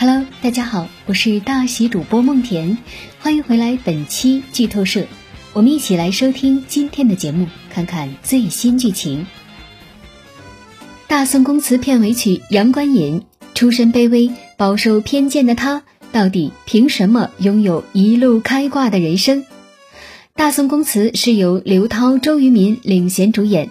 Hello，大家好，我是大喜主播梦田，欢迎回来本期剧透社，我们一起来收听今天的节目，看看最新剧情。大宋宫词片尾曲《阳关引》，出身卑微、饱受偏见的他，到底凭什么拥有一路开挂的人生？大宋宫词是由刘涛、周渝民领衔主演。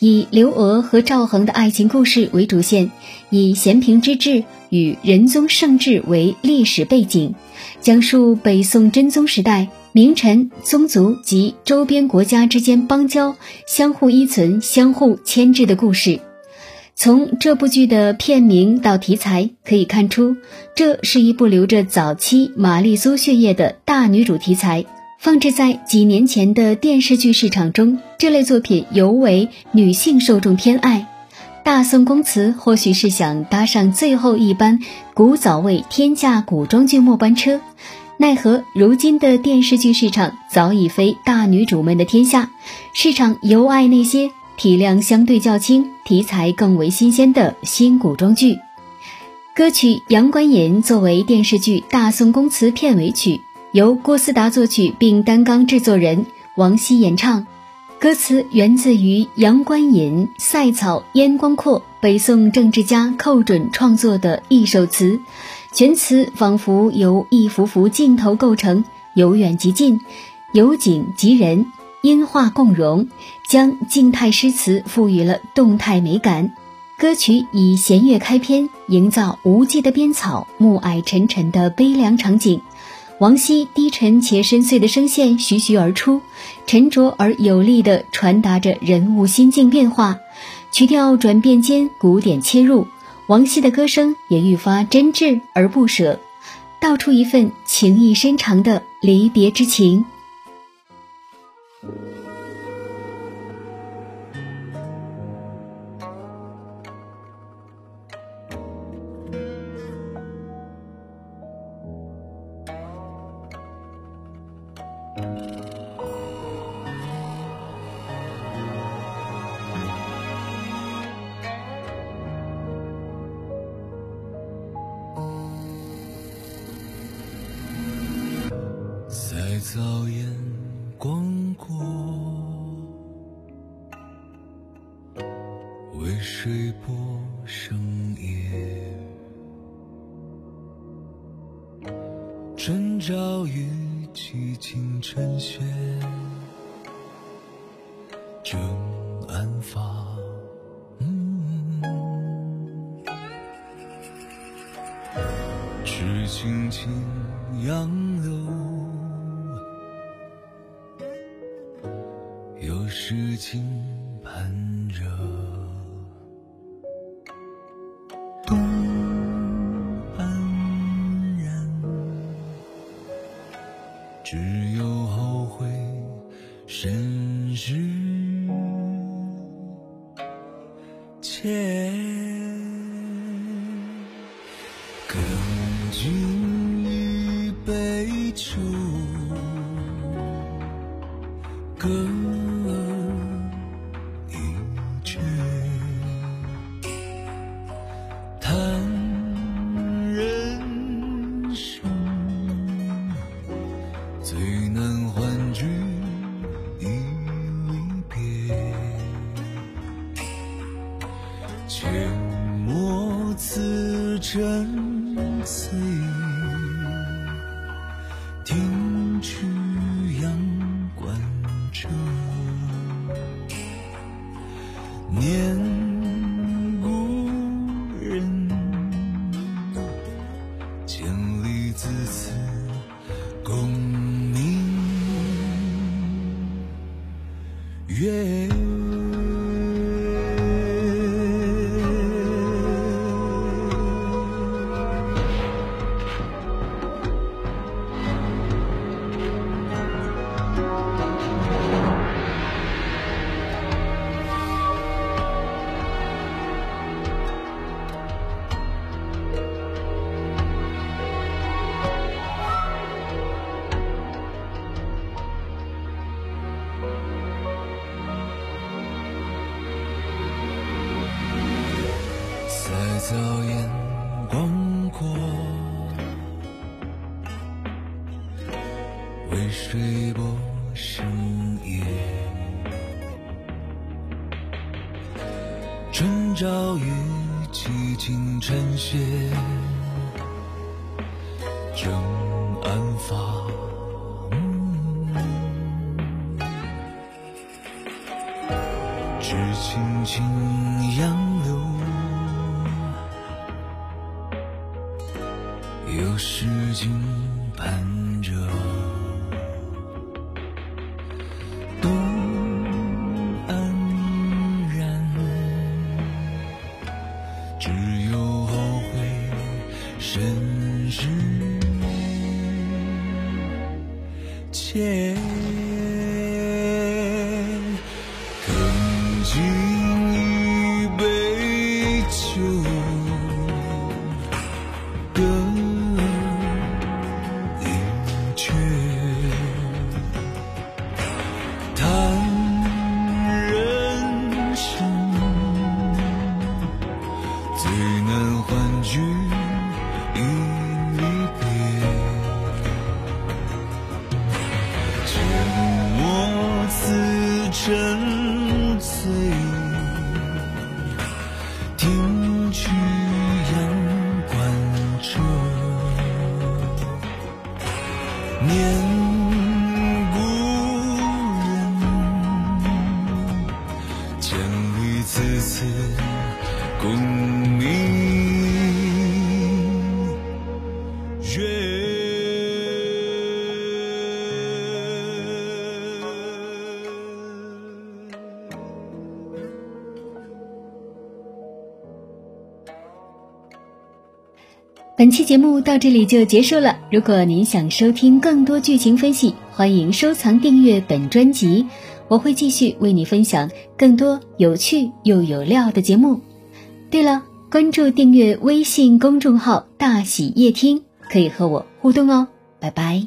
以刘娥和赵恒的爱情故事为主线，以咸平之治与仁宗圣治为历史背景，讲述北宋真宗时代名臣、宗族及周边国家之间邦交相互依存、相互牵制的故事。从这部剧的片名到题材可以看出，这是一部流着早期玛丽苏血液的大女主题材。放置在几年前的电视剧市场中，这类作品尤为女性受众偏爱。大宋宫词或许是想搭上最后一班古早味天价古装剧末班车，奈何如今的电视剧市场早已非大女主们的天下，市场尤爱那些体量相对较轻、题材更为新鲜的新古装剧。歌曲《阳关引》作为电视剧《大宋宫词》片尾曲。由郭思达作曲并担纲制作人，王希演唱。歌词源自于《阳关引》“塞草烟光阔”，北宋政治家寇准创作的一首词。全词仿佛由一幅幅镜头构成，由远及近，由景及人，音画共融，将静态诗词赋予了动态美感。歌曲以弦乐开篇，营造无际的边草、暮霭沉沉的悲凉场景。王希低沉且深邃的声线徐徐而出，沉着而有力地传达着人物心境变化。曲调转变间，古典切入，王希的歌声也愈发真挚而不舍，道出一份情意深长的离别之情。早烟光过，为水波生叶。春朝雨凄清晨雪，正安发。只轻轻杨柳。有诗情盼着，切，跟君一杯酒，切莫此真词听取阳关者，念故人，千里自此共明月。泪水波生夜，春朝雨凄清，晨曦正安放，只轻轻杨柳，有诗经伴着。切，更尽一杯酒，歌一阙，谈人生，最难欢聚。与离别，借我此斟醉，听曲阳关彻，念故人，千里此次共你。本期节目到这里就结束了。如果您想收听更多剧情分析，欢迎收藏订阅本专辑，我会继续为你分享更多有趣又有料的节目。对了，关注订阅微信公众号“大喜夜听”，可以和我互动哦。拜拜。